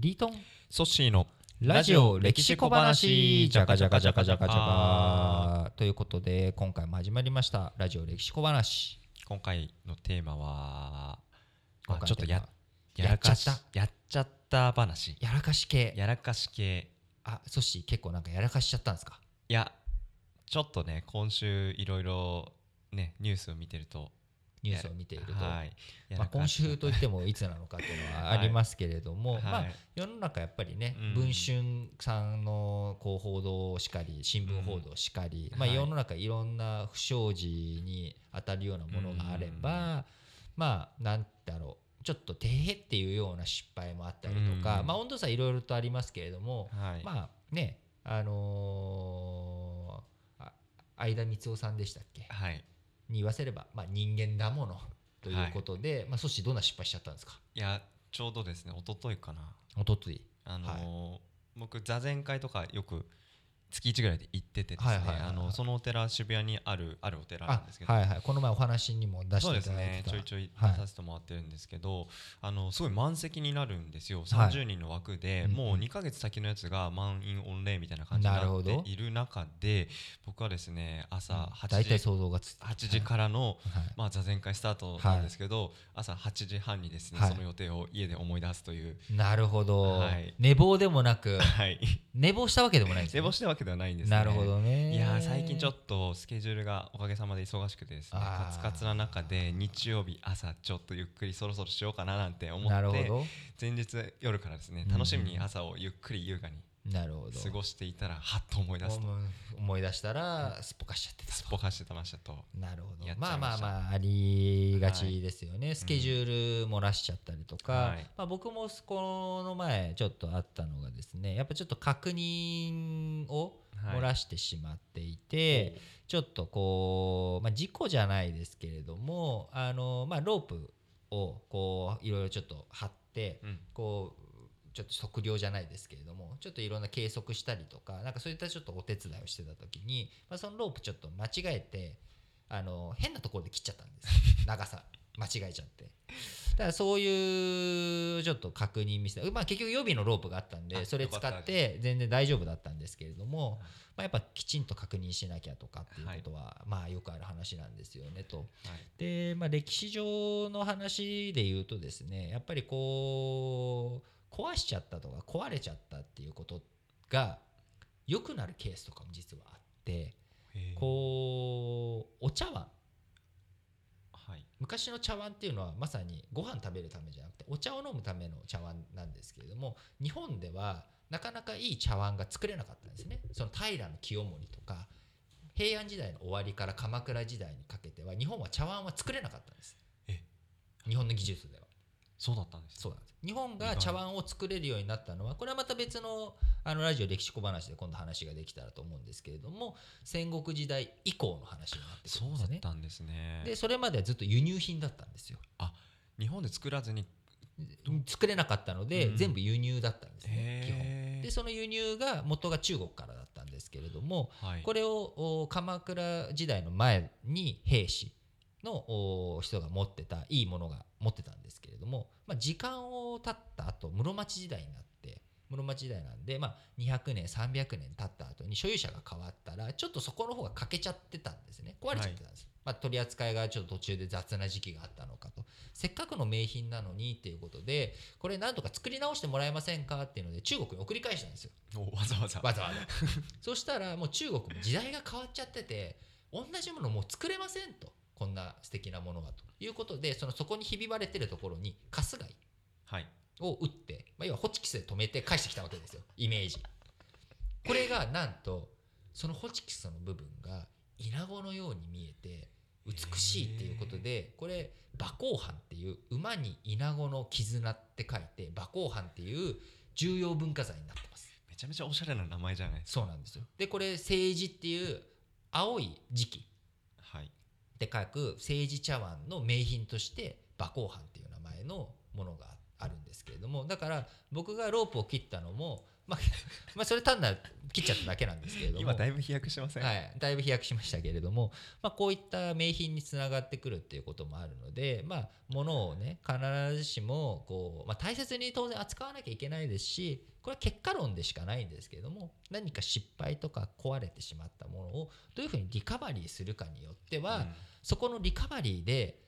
リートン。ソッシーのラジオ歴史小話。じゃかじゃかじゃかじゃかじゃかということで今回も始まりました。ラジオ歴史小話。今回のテーマは、ちょっとややらかしやっちゃっやっちゃった話。やらかし系。やらかし系。あソッシー結構なんかやらかしちゃったんですか？いやちょっとね今週いろいろねニュースを見てるとニュースを見ていると、はい。やまあ、今週といってもいつなのかっていうのはありますけれども、はい。まあ、世の中やっぱりね、うん。文春さんのこう報道しかり新聞報道しかり、まあ、うんはい。世の中いろんな不祥事に当たるようなものがあれば、まあなんだろうちょっとてへっていうような失敗もあったりとか、うん。まあ温度差いろいろとありますけれども、はい、まあねあのーあ相田光夫さんでしたっけ？はいに言わせれば、まあ、人間だものということで、まあ、そしてどんな失敗しちゃったんですか？いやちょうどですね一昨日かな。おとといあのー僕座禅会とかよく月1ぐらいで行っててですねはいはいはいはい。あのそのお寺渋谷にあるあるお寺なあんですけど。はいはい。この前お話にも出しそうですていただいてた。ね。ちょいちょいはい出させてもらってるんですけど、あのすごい満席になるんですよ、はい。30人の枠で、うんうん。もう2ヶ月先のやつが満員御礼みたいな感じになっている中で僕はですね朝8大体時想像がつ8時からの、はい。まあ、座禅会スタートなんですけど、朝8時半にですね、はい。その予定を家で思い出すという、なるほど、はい。寝坊でもなくはい、寝坊したわけでもないんですね。寝坊したわけではないんですね。なるほどね。いやー最近ちょっとスケジュールがおかげさまで忙しくてですねカツカツな中で日曜日朝ちょっとゆっくりそろそろしようかななんて思って前日夜からですねうん楽しみに朝をゆっくり優雅になるほど。過ごしていたらはっと思い出すと。思い出したらすっぽかしちゃってたすっぽかしてましたと。なるほど。まあまあまあありがちですよね、スケジュール漏らしちゃったりとか、はい。まあ、僕もこの前ちょっとあったのがですねやっぱちょっと確認をはい。漏らしてしまっていて、ちょっとこう、まあ、事故じゃないですけれどもあの、まあ、ロープをこういろいろちょっと張ってうん。こうちょっと測量じゃないですけれどもちょっといろんな計測したりとかなんかそういったちょっとお手伝いをしてた時に、まあ、そのロープちょっと間違えてあの変なところで切っちゃったんです。長さ間違えちゃって。だからそういうちょっと確認見せて、まあ、結局予備のロープがあったんであそれ使って全然大丈夫だったんですけれども、まあ、やっぱきちんと確認しなきゃとかっていうことは、まあよくある話なんですよねと。はい。で、まあ、歴史上の話で言うとですねやっぱりこう壊しちゃったとか壊れちゃったっていうことが良くなるケースとかも実はあってこうお茶碗。はい。昔の茶碗っていうのはまさにご飯食べるためじゃなくてお茶を飲むための茶碗なんですけれども日本ではなかなかいい茶碗が作れなかったんですね。その平清盛とか平安時代の終わりから鎌倉時代にかけては日本は茶碗は作れなかったんです。え。日本の技術ではそうだったんです。そうなんです。日本が茶碗を作れるようになったのはこれはまた別のあのラジオ歴史小話で今度話ができたらと思うんですけれども戦国時代以降の話になってくそうるんですよねだったんですね。でそれまではずっと輸入品だったんですよ。日本で作らずに。作れなかったので、うん。全部輸入だったんですね基本。でその輸入が元が中国からだったんですけれどもはい。これをお鎌倉時代の前に兵士のお人が持ってたいいものが持ってたんですけれども、まあ、時間を経った後室町時代になって室町時代なんで、まあ、200年300年経った後に所有者が変わったらちょっとそこの方が欠けちゃってたんですね。壊れちゃってたんです、まあ、取り扱いがちょっと途中で雑な時期があったのかと。せっかくの名品なのにっていうことでこれなんとか作り直してもらえませんかっていうので中国に送り返したんですよ。おわざわざ。わざわざ。そしたらもう中国も時代が変わっちゃってて同じものもう作れませんとこんな素敵なものはということでそのそこにひび割れてるところに春日井はい。を打って、まあ、要はホチキスで止めて返してきたわけですよ。イメージ。これがなんとそのホチキスの部分がイナゴのように見えて美しいっていうことでこれ馬行藩っていう馬にイナゴの絆って書いて馬行藩っていう重要文化財になってます。めちゃめちゃおしゃれな名前じゃないそうなんですよ。でこれ政治っていう青い時期かはいって書く政治茶碗の名品として馬行藩っていう名前のものがあるんですけれどもだから僕がロープを切ったのも、ま まあ、まあそれ単なる切っちゃっただけなんですけれども。今だいぶ飛躍してません、はい、だいぶ飛躍しましたけれども、まあ、こういった名品につながってくるっていうこともあるので、まあ、物をね必ずしもこう、まあ、大切に当然扱わなきゃいけないですしこれは結果論でしかないんですけれども何か失敗とか壊れてしまったものをどういうふうにリカバリーするかによっては、うんそこのリカバリーで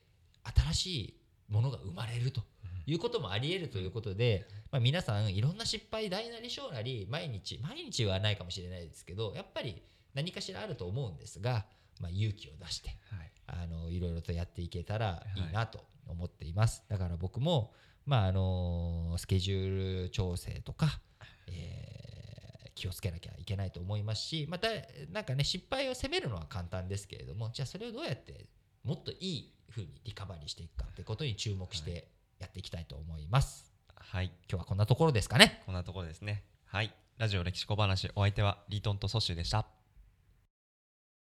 新しいものが生まれるということもあり得るということで、まあ、皆さんいろんな失敗大なり小なり毎日毎日はないかもしれないですけどやっぱり何かしらあると思うんですが、まあ、勇気を出してはい。あのいろいろとやっていけたらい。いなと思っています、だから僕も、まあ、あのスケジュール調整とか、えー気をつけなきゃいけないと思いますしまたなんかね失敗を責めるのは簡単ですけれどもじゃあそれをどうやってもっといい風にリカバリーしていくかってことに注目してやっていきたいと思います、はい。今日はこんなところですかね。こんなところですね。はい。ラジオ歴史小話お相手はリートンとソッシュでした